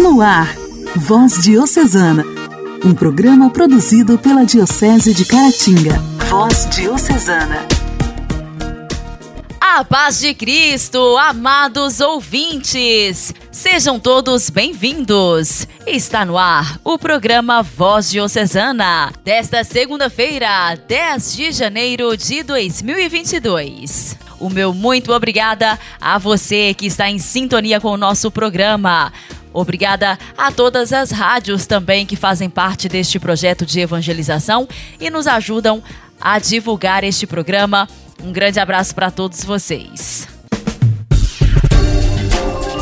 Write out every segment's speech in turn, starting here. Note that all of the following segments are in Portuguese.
No ar, Voz Diocesana, um programa produzido pela Diocese de Caratinga. Voz Diocesana. A paz de Cristo, amados ouvintes, sejam todos bem-vindos. Está no ar o programa Voz Diocesana, desta segunda-feira, 10 de janeiro de 2022. O meu muito obrigada a você que está em sintonia com o nosso programa. Obrigada a todas as rádios também que fazem parte deste projeto de evangelização e nos ajudam a divulgar este programa um grande abraço para todos vocês.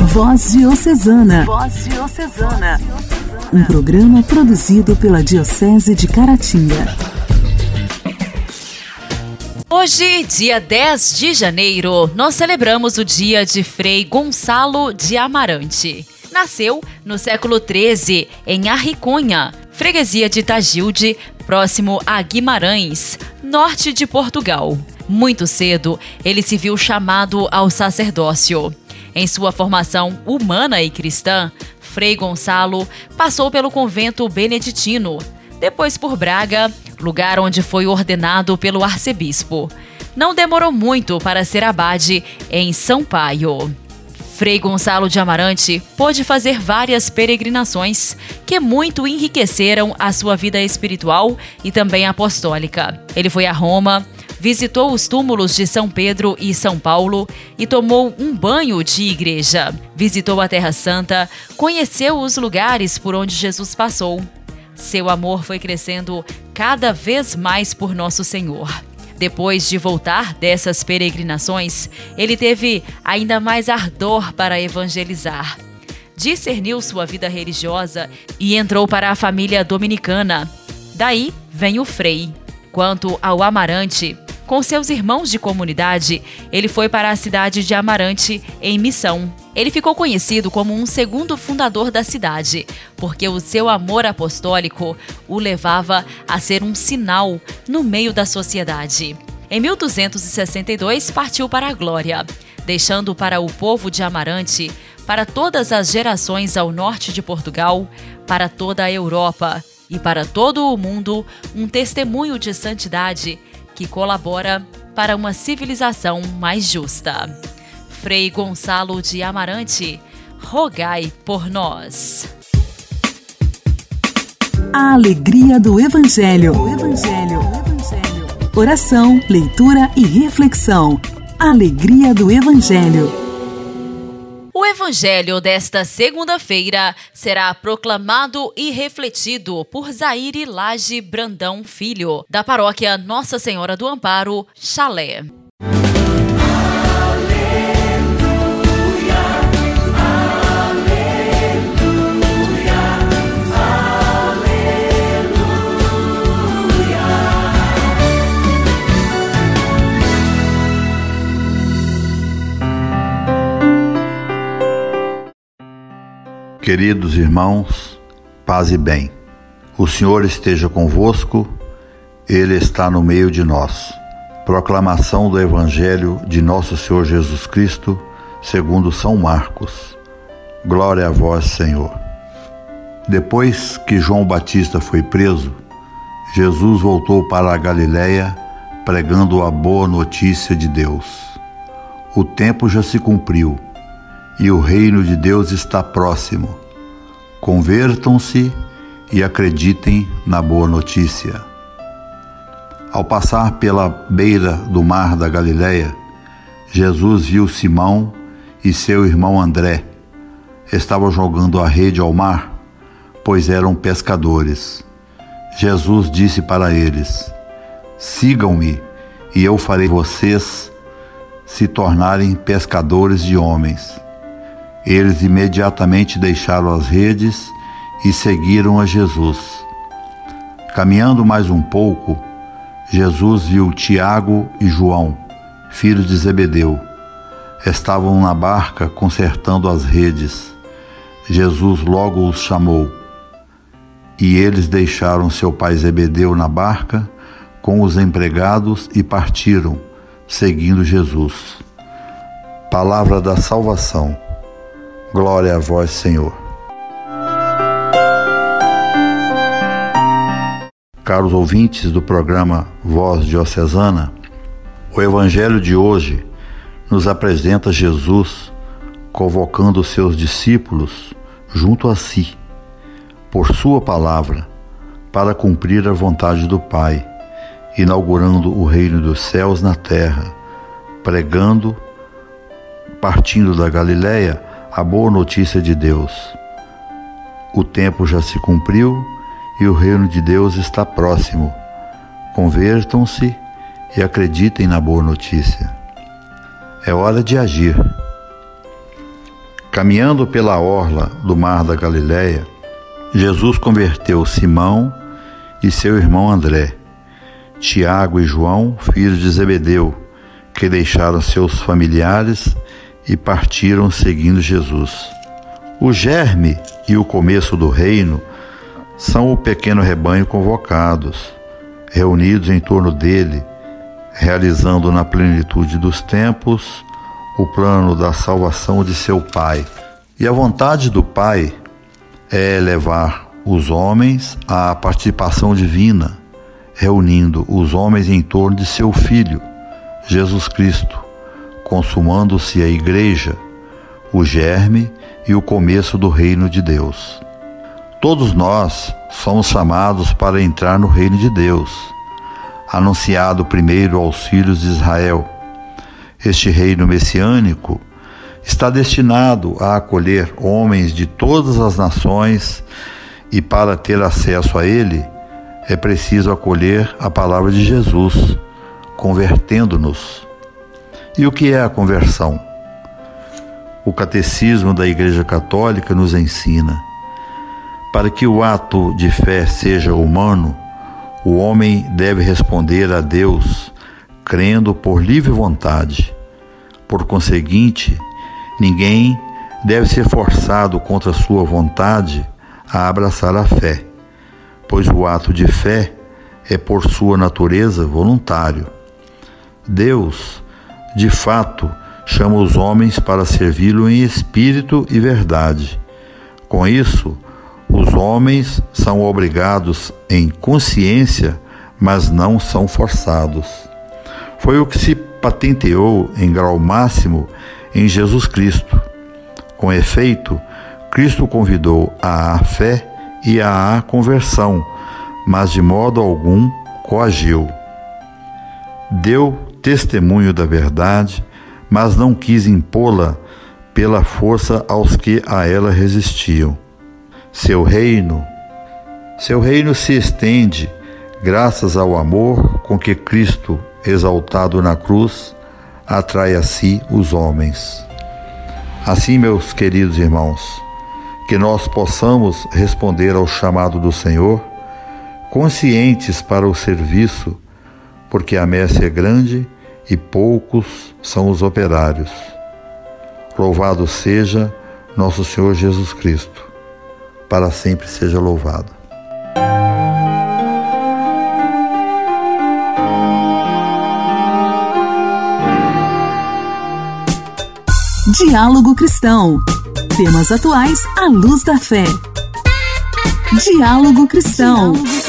Voz Diocesana. Voz Diocesana. Um programa produzido pela Diocese de Caratinga. Hoje, dia 10 de janeiro, nós celebramos o dia de Frei Gonçalo de Amarante. Nasceu no século 13 em Arricunha, freguesia de Tagilde, próximo a Guimarães, norte de Portugal. Muito cedo, ele se viu chamado ao sacerdócio. Em sua formação humana e cristã, Frei Gonçalo passou pelo convento beneditino, depois por Braga, lugar onde foi ordenado pelo arcebispo. Não demorou muito para ser abade em São Paio. Frei Gonçalo de Amarante pôde fazer várias peregrinações que muito enriqueceram a sua vida espiritual e também apostólica. Ele foi a Roma, visitou os túmulos de São Pedro e São Paulo e tomou um banho de igreja. Visitou a Terra Santa, conheceu os lugares por onde Jesus passou. Seu amor foi crescendo cada vez mais por Nosso Senhor. Depois de voltar dessas peregrinações, ele teve ainda mais ardor para evangelizar. Discerniu sua vida religiosa e entrou para a família dominicana. Daí vem o Frei. Quanto ao Amarante, com seus irmãos de comunidade, ele foi para a cidade de Amarante, em missão. Ele ficou conhecido como um segundo fundador da cidade, porque o seu amor apostólico o levava a ser um sinal no meio da sociedade. Em 1262, partiu para a glória, deixando para o povo de Amarante, para todas as gerações ao norte de Portugal, para toda a Europa e para todo o mundo, um testemunho de santidade que colabora para uma civilização mais justa. Frei Gonçalo de Amarante, rogai por nós. A alegria do Evangelho. O Evangelho. O Evangelho. Oração, leitura e reflexão. Alegria do Evangelho. O evangelho desta segunda-feira será proclamado e refletido por Zaire Lage Brandão Filho, da paróquia Nossa Senhora do Amparo, Chalé. Queridos irmãos, paz e bem. O Senhor esteja convosco, Ele está no meio de nós. Proclamação do Evangelho de Nosso Senhor Jesus Cristo, segundo São Marcos. Glória a vós, Senhor. Depois que João Batista foi preso, Jesus voltou para a Galiléia pregando a boa notícia de Deus. O tempo já se cumpriu e o reino de Deus está próximo. Convertam-se e acreditem na boa notícia. Ao passar pela beira do mar da Galileia, Jesus viu Simão e seu irmão André. Estavam jogando a rede ao mar, pois eram pescadores. Jesus disse para eles: Sigam-me, e eu farei vocês se tornarem pescadores de homens. Eles imediatamente deixaram as redes e seguiram a Jesus. Caminhando mais um pouco, Jesus viu Tiago e João, filhos de Zebedeu. Estavam na barca consertando as redes. Jesus logo os chamou. E eles deixaram seu pai Zebedeu na barca com os empregados e partiram, seguindo Jesus. Palavra da salvação. Glória a vós, Senhor. Caros ouvintes do programa Voz Diocesana, o Evangelho de hoje nos apresenta Jesus convocando seus discípulos junto a si, por Sua palavra, para cumprir a vontade do Pai, inaugurando o reino dos céus na terra, pregando, partindo da Galileia, a boa notícia de Deus. O tempo já se cumpriu e o reino de Deus está próximo. Convertam-se e acreditem na boa notícia. É hora de agir. Caminhando pela orla do mar da Galiléia, Jesus converteu Simão e seu irmão André, Tiago e João, filhos de Zebedeu, que deixaram seus familiares e partiram seguindo Jesus. O germe e o começo do reino são o pequeno rebanho convocados, reunidos em torno dele, realizando na plenitude dos tempos o plano da salvação de seu Pai. E a vontade do Pai é levar os homens à participação divina, reunindo os homens em torno de seu Filho, Jesus Cristo, consumando-se a Igreja, o germe e o começo do reino de Deus. Todos nós somos chamados para entrar no reino de Deus, anunciado primeiro aos filhos de Israel este reino messiânico está destinado a acolher homens de todas as nações e para ter acesso a ele é preciso acolher a palavra de Jesus, convertendo-nos. E o que é a conversão? O catecismo da Igreja Católica nos ensina: para que o ato de fé seja humano, o homem deve responder a Deus crendo por livre vontade. Por conseguinte, ninguém deve ser forçado contra sua vontade a abraçar a fé, pois o ato de fé é por sua natureza voluntário. Deus, de fato, chama os homens para servi-lo em espírito e verdade. Com isso, os homens são obrigados em consciência, mas não são forçados foi o que se patenteou em grau máximo em Jesus Cristo. Com efeito, Cristo convidou à fé e à conversão, mas de modo algum coagiu. Deu testemunho da verdade, mas não quis impô-la pela força aos que a ela resistiam. Seu reino, seu reino se estende graças ao amor com que Cristo exaltado na cruz, atrai a si os homens. Assim, meus queridos irmãos, que nós possamos responder ao chamado do Senhor, conscientes para o serviço, porque a messe é grande e poucos são os operários. Louvado seja nosso Senhor Jesus Cristo, para sempre seja louvado. Diálogo Cristão. Temas atuais à luz da fé. Diálogo Cristão. O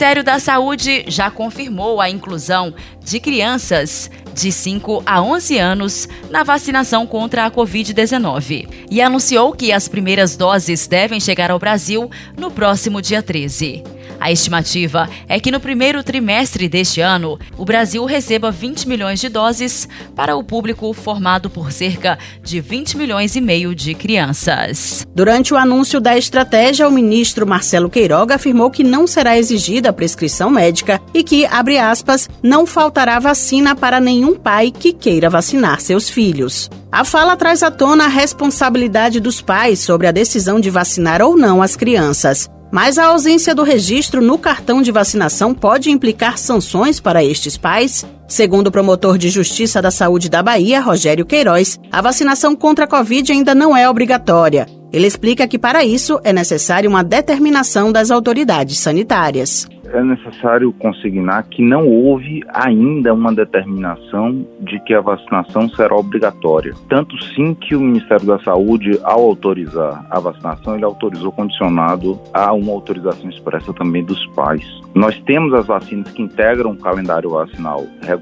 Ministério da Saúde já confirmou a inclusão de crianças de 5 a 11 anos na vacinação contra a Covid-19 e anunciou que as primeiras doses devem chegar ao Brasil no próximo dia 13. A estimativa é que no primeiro trimestre deste ano, o Brasil receba 20 milhões de doses para o público formado por cerca de 20 milhões e meio de crianças. Durante o anúncio da estratégia, o ministro Marcelo Queiroga afirmou que não será exigida a prescrição médica e que, abre aspas, não faltará vacina para nenhum pai que queira vacinar seus filhos. A fala traz à tona a responsabilidade dos pais sobre a decisão de vacinar ou não as crianças. Mas a ausência do registro no cartão de vacinação pode implicar sanções para estes pais? Segundo o promotor de Justiça da Saúde da Bahia, Rogério Queiroz, a vacinação contra a Covid ainda não é obrigatória. Ele explica que, para isso, é necessária uma determinação das autoridades sanitárias é necessário consignar que não houve ainda uma determinação de que a vacinação será obrigatória. Tanto sim que o Ministério da Saúde, ao autorizar a vacinação, ele autorizou condicionado a uma autorização expressa também dos pais. Nós temos as vacinas que integram o calendário vacinal regular,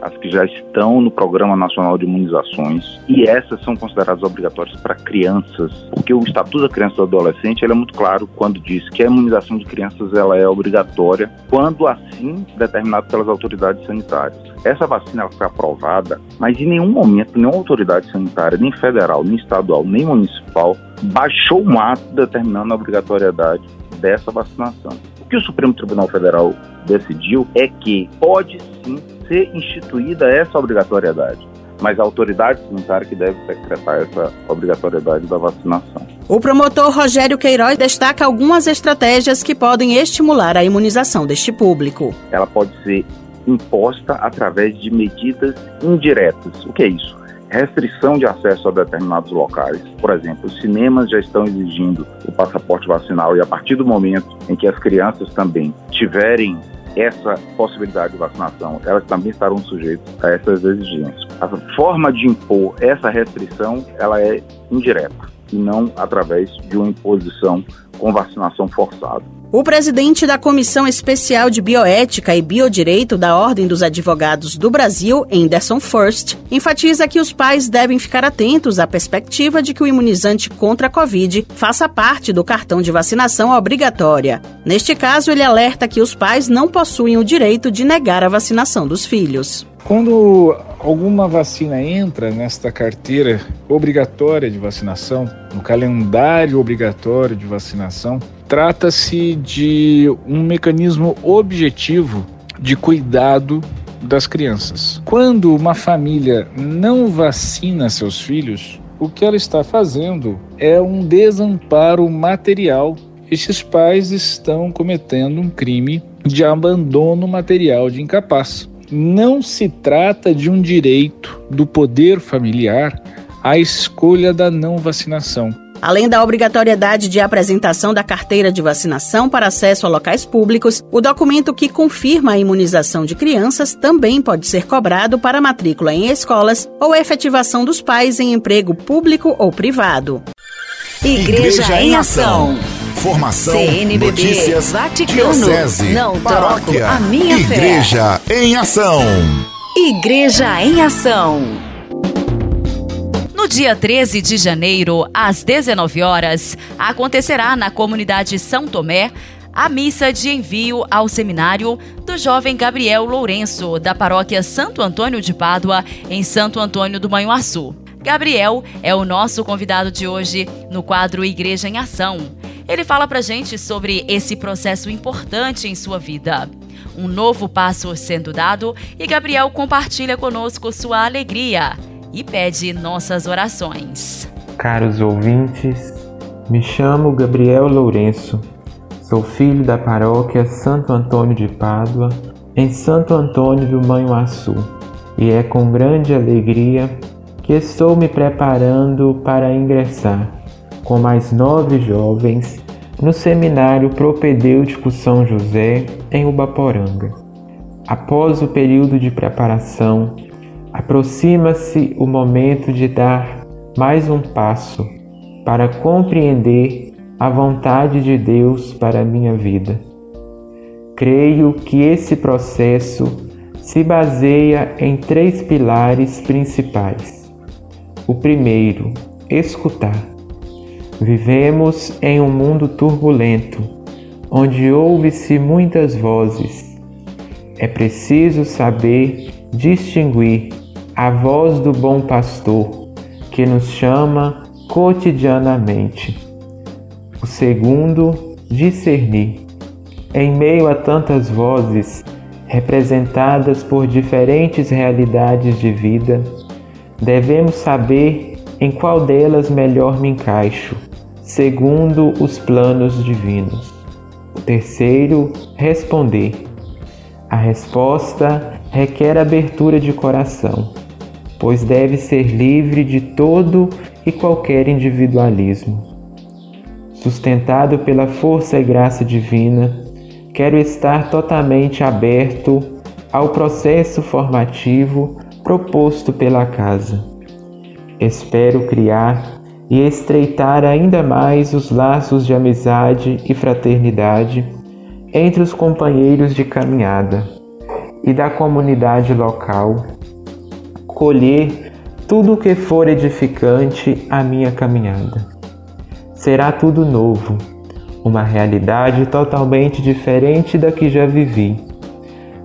as que já estão no Programa Nacional de Imunizações, e essas são consideradas obrigatórias para crianças, porque o Estatuto da Criança e do Adolescente é muito claro quando diz que a imunização de crianças ela é obrigatória quando assim determinado pelas autoridades sanitárias. Essa vacina ela foi aprovada, mas em nenhum momento nenhuma autoridade sanitária, nem federal, nem estadual, nem municipal, baixou um ato determinando a obrigatoriedade dessa vacinação. O que o Supremo Tribunal Federal decidiu é que pode sim ser instituída essa obrigatoriedade mas a autoridade sanitária que deve decretar essa obrigatoriedade da vacinação. O promotor Rogério Queiroz destaca algumas estratégias que podem estimular a imunização deste público. Ela pode ser imposta através de medidas indiretas. O que é isso? restrição de acesso a determinados locais. Por exemplo, os cinemas já estão exigindo o passaporte vacinal e a partir do momento em que as crianças também tiverem essa possibilidade de vacinação, elas também estarão sujeitas a essas exigências. A forma de impor essa restrição, ela é indireta e não através de uma imposição com vacinação forçada. O presidente da Comissão Especial de Bioética e Biodireito da Ordem dos Advogados do Brasil, Anderson First, enfatiza que os pais devem ficar atentos à perspectiva de que o imunizante contra a Covid faça parte do cartão de vacinação obrigatória. Neste caso, ele alerta que os pais não possuem o direito de negar a vacinação dos filhos. Quando alguma vacina entra nesta carteira obrigatória de vacinação, no calendário obrigatório de vacinação, trata-se de um mecanismo objetivo de cuidado das crianças. Quando uma família não vacina seus filhos, o que ela está fazendo é um desamparo material. Esses pais estão cometendo um crime de abandono material de incapaz não se trata de um direito do poder familiar à escolha da não vacinação. Além da obrigatoriedade de apresentação da carteira de vacinação para acesso a locais públicos, o documento que confirma a imunização de crianças também pode ser cobrado para matrícula em escolas ou efetivação dos pais em emprego público ou privado. Igreja, Igreja em Ação. Formação, CNBB, notícias, Vaticano, diocese, não paróquia, a minha Igreja fé. em Ação. Igreja em Ação. No dia 13 de janeiro, às 19 horas, acontecerá na comunidade São Tomé a missa de envio ao seminário do jovem Gabriel Lourenço, da paróquia Santo Antônio de Pádua, em Santo Antônio do Manhuaçu. Gabriel é o nosso convidado de hoje no quadro Igreja em Ação. Ele fala pra gente sobre esse processo importante em sua vida. Um novo passo sendo dado e Gabriel compartilha conosco sua alegria e pede nossas orações. Caros ouvintes, me chamo Gabriel Lourenço. Sou filho da paróquia Santo Antônio de Pádua, em Santo Antônio do Manhuaçu, e é com grande alegria que estou me preparando para ingressar com mais nove jovens no Seminário Propedêutico São José, em Ubaporanga. Após o período de preparação, aproxima-se o momento de dar mais um passo para compreender a vontade de Deus para a minha vida. Creio que esse processo se baseia em três pilares principais. O primeiro, escutar. Vivemos em um mundo turbulento, onde ouve-se muitas vozes. É preciso saber distinguir a voz do bom pastor, que nos chama cotidianamente. O segundo, discernir. Em meio a tantas vozes, representadas por diferentes realidades de vida, devemos saber em qual delas melhor me encaixo segundo os planos divinos. O terceiro, responder. A resposta requer abertura de coração, pois deve ser livre de todo e qualquer individualismo. Sustentado pela força e graça divina, quero estar totalmente aberto ao processo formativo proposto pela casa. Espero criar e estreitar ainda mais os laços de amizade e fraternidade entre os companheiros de caminhada e da comunidade local, colher tudo o que for edificante à minha caminhada. Será tudo novo, uma realidade totalmente diferente da que já vivi,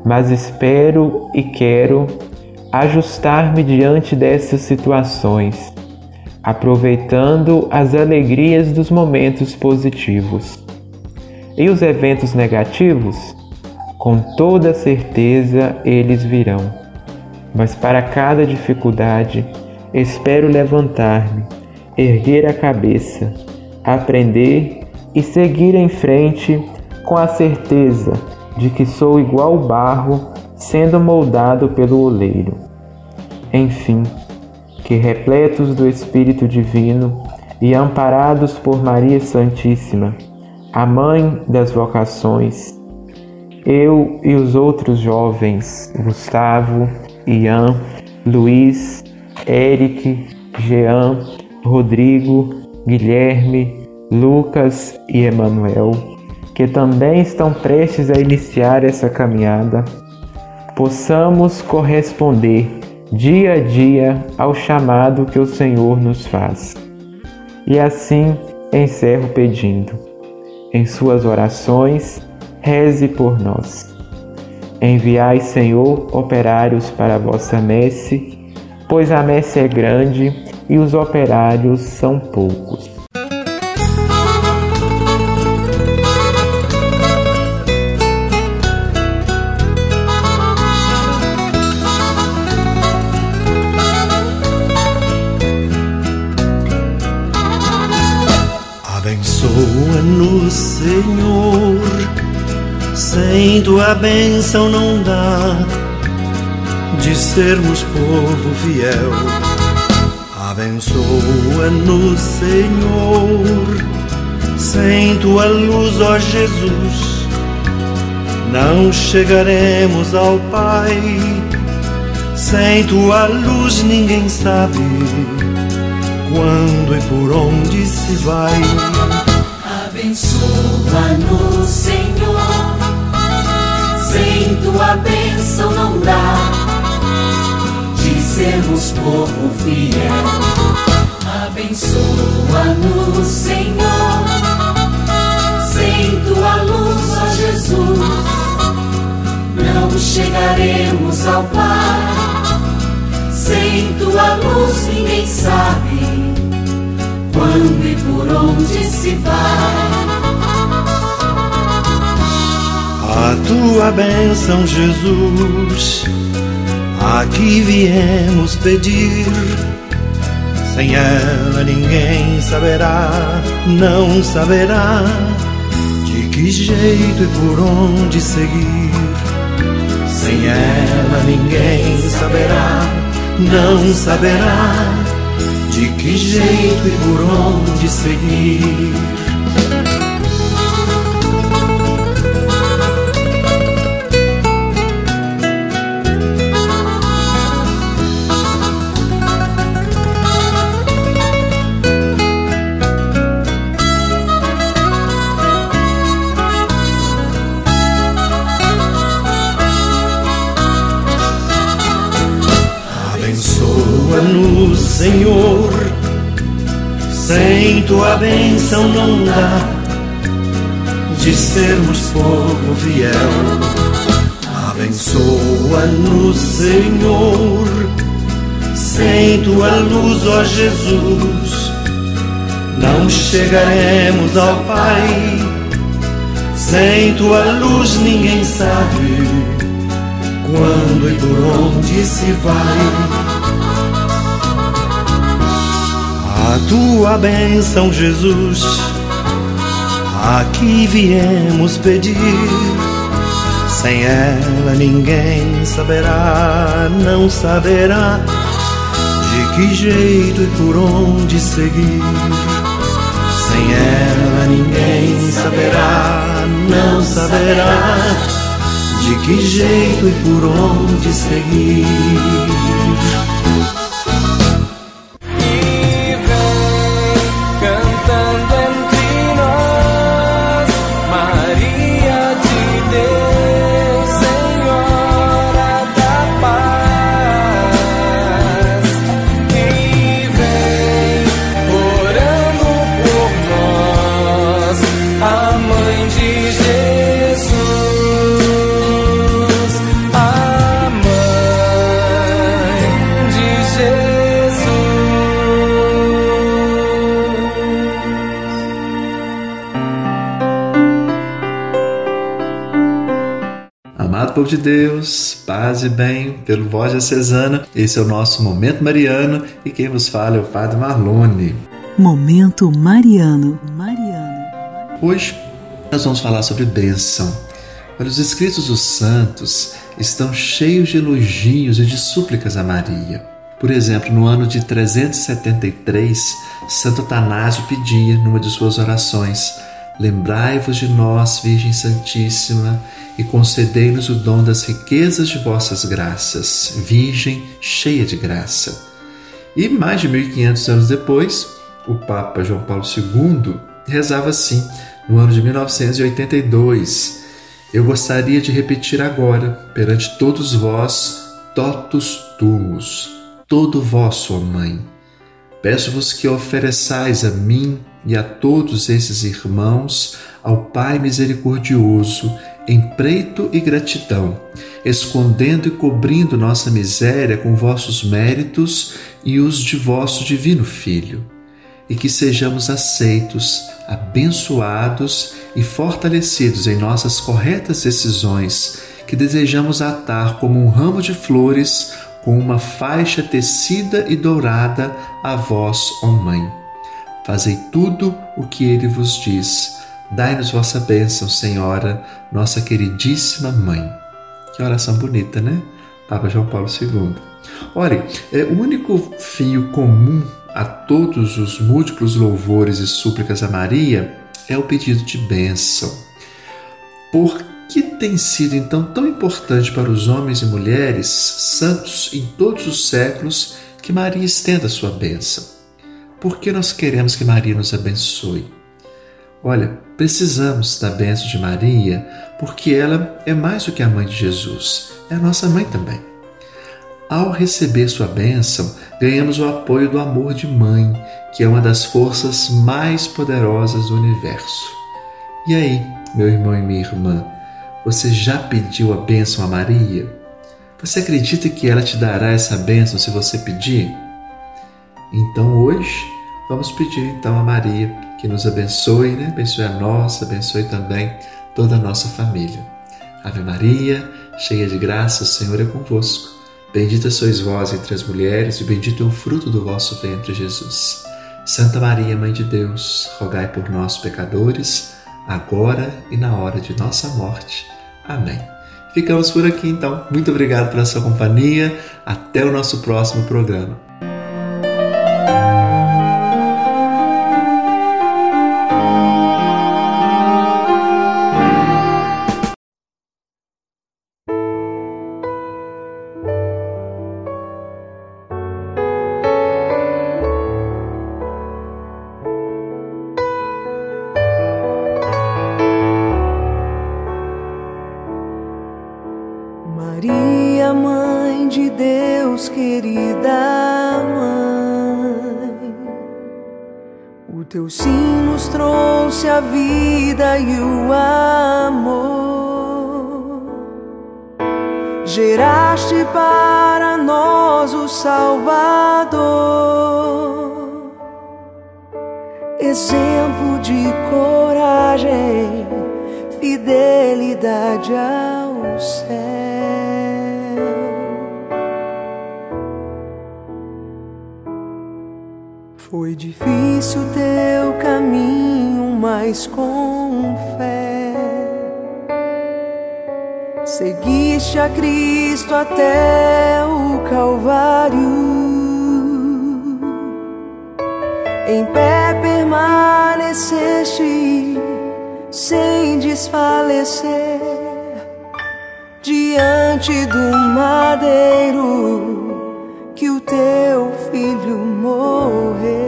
mas espero e quero ajustar-me diante dessas situações, aproveitando as alegrias dos momentos positivos. E os eventos negativos? Com toda certeza eles virão. Mas para cada dificuldade, espero levantar-me, erguer a cabeça, aprender e seguir em frente com a certeza de que sou igual barro sendo moldado pelo oleiro. Enfim, que repletos do Espírito Divino e amparados por Maria Santíssima, a Mãe das Vocações, eu e os outros jovens, Gustavo, Ian, Luiz, Eric, Jean, Rodrigo, Guilherme, Lucas e Emanuel, que também estão prestes a iniciar essa caminhada, possamos corresponder dia a dia ao chamado que o Senhor nos faz. E assim encerro pedindo, em suas orações, reze por nós. Enviai, Senhor, operários para a vossa messe, pois a messe é grande e os operários são poucos. no Senhor. Sem tua bênção não dá de sermos povo fiel. Abençoa-nos, Senhor. Sem tua luz, ó Jesus, não chegaremos ao Pai. Sem tua luz, ninguém sabe quando e por onde se vai. Abençoa-nos, Senhor. Sem tua bênção não dá de sermos povo fiel. Abençoa-nos, Senhor. Sem tua luz, ó Jesus, não chegaremos ao Pai. Sem tua luz, ninguém sabe quando e por onde se vai. A tua bênção, Jesus, aqui viemos pedir. Sem ela ninguém saberá, não saberá de que jeito e por onde seguir. Sem ela ninguém saberá, não saberá de que jeito e por onde seguir. Senhor. Sem tua bênção não dá de sermos povo fiel. Abençoa-nos, Senhor. Sem tua luz, ó Jesus, não chegaremos ao Pai. Sem tua luz, ninguém sabe quando e por onde se vai. A tua bênção, Jesus, Sem ela ninguém saberá, não saberá de que jeito e por onde seguir. Sem ela ninguém saberá, não saberá de que jeito e por onde seguir. Povo de Deus, paz e bem, pelo voz diocesana, esse é o nosso Momento Mariano e quem vos fala é o Padre Marlone. Momento Mariano, Mariano. Hoje nós vamos falar sobre bênção. Olha, os escritos dos santos estão cheios de elogios e de súplicas a Maria. Por exemplo, no ano de 373, Santo Atanásio pedia, numa de suas orações, Lembrai-vos de nós, Virgem Santíssima, e concedei-nos o dom das riquezas de vossas graças, Virgem cheia de graça. E mais de 1500 anos depois, o Papa João Paulo II rezava assim, no ano de 1982: Eu gostaria de repetir agora, perante todos vós, totus tumus, todo vosso, ó Mãe. Peço-vos que ofereçais a mim e a todos esses irmãos ao Pai misericordioso em preito e gratidão, escondendo e cobrindo nossa miséria com vossos méritos e os de vosso divino Filho, e que sejamos aceitos, abençoados e fortalecidos em nossas corretas decisões, que desejamos atar como um ramo de flores com uma faixa tecida e dourada a vós, ó Mãe. Fazei tudo o que ele vos diz Dai-nos vossa bênção, Senhora, nossa queridíssima Mãe. Que oração bonita, né? Papa João Paulo II. Olha, é, o único fio comum a todos os múltiplos louvores e súplicas a Maria é o pedido de bênção. Por que tem sido então tão importante para os homens e mulheres santos em todos os séculos que Maria estenda sua bênção? Por que nós queremos que Maria nos abençoe? Olha, precisamos da bênção de Maria porque ela é mais do que a mãe de Jesus, é a nossa mãe também. Ao receber sua bênção, ganhamos o apoio do amor de mãe, que é uma das forças mais poderosas do universo. E aí, meu irmão e minha irmã, você já pediu a bênção a Maria? Você acredita que ela te dará essa bênção se você pedir? Então hoje, vamos pedir então a Maria que nos abençoe, né? abençoe a nossa, abençoe também toda a nossa família. Ave Maria, cheia de graça, o Senhor é convosco. Bendita sois vós entre as mulheres, e bendito é o fruto do vosso ventre, Jesus. Santa Maria, Mãe de Deus, rogai por nós, pecadores, agora e na hora de nossa morte. Amém. Ficamos por aqui então. Muito obrigado pela sua companhia. Até o nosso próximo programa. Vida difícil teu caminho, mas com fé. Seguiste a Cristo até o Calvário. Em pé permaneceste sem desfalecer diante do madeiro que o teu filho morreu.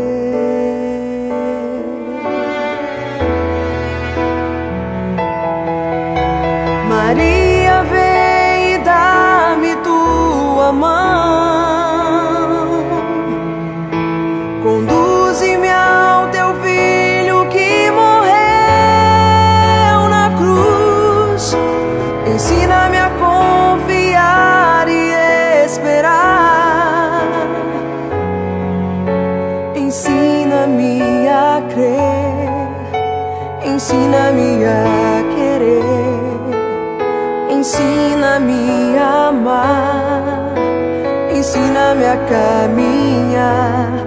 minha a caminhar.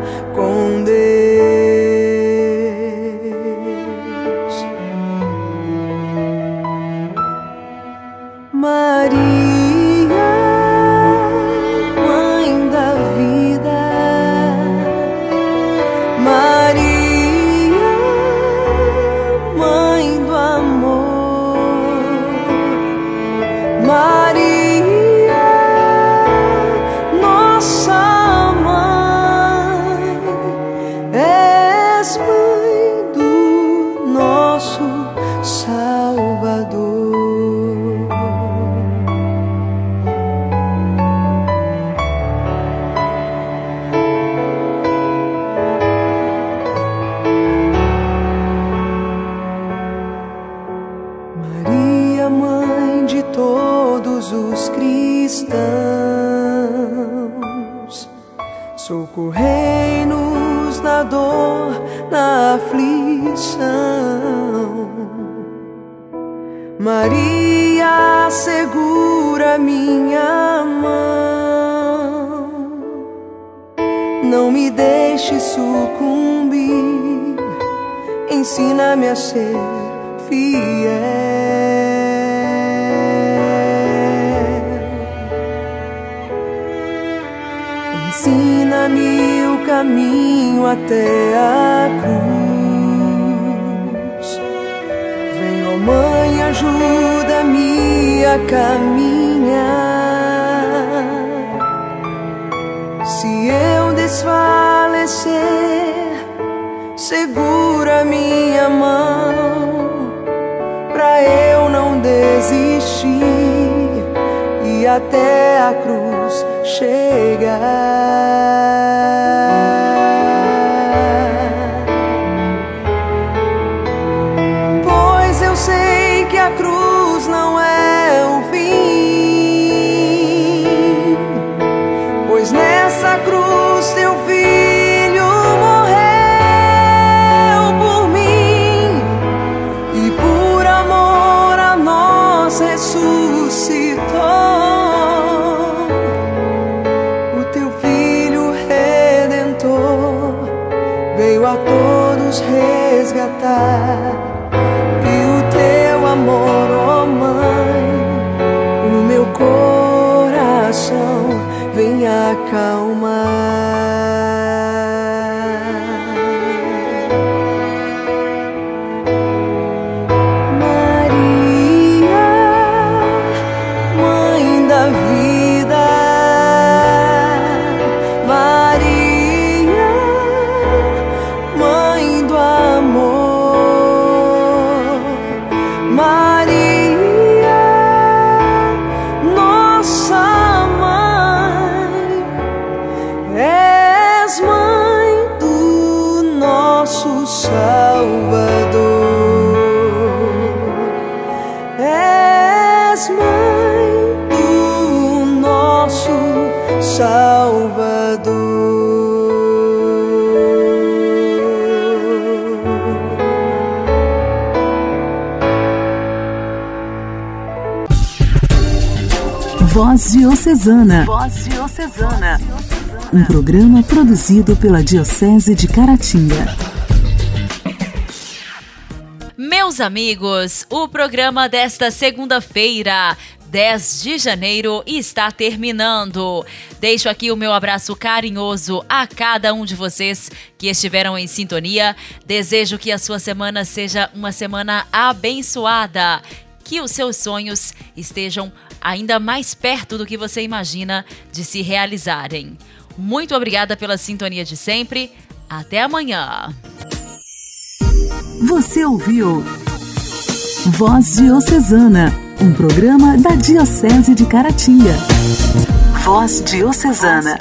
até a cruz. Vem, ó oh Mãe, ajuda-me a caminhar. Se eu desfalecer, segura minha mão, pra eu não desistir e até a cruz chegar. e o teu amor, ó oh mãe, o meu coração vem acalmar. Voz Diocesana. Voz Diocesana. Um programa produzido pela Diocese de Caratinga. Meus amigos, o programa desta segunda-feira, 10 de janeiro está terminando. Deixo aqui o meu abraço carinhoso a cada um de vocês que estiveram em sintonia. Desejo que a sua semana seja uma semana abençoada, que os seus sonhos estejam abençoados ainda mais perto do que você imagina de se realizarem. Muito obrigada pela sintonia de sempre. Até amanhã. Você ouviu Voz Diocesana, um programa da Diocese de Caratinga. Voz Diocesana.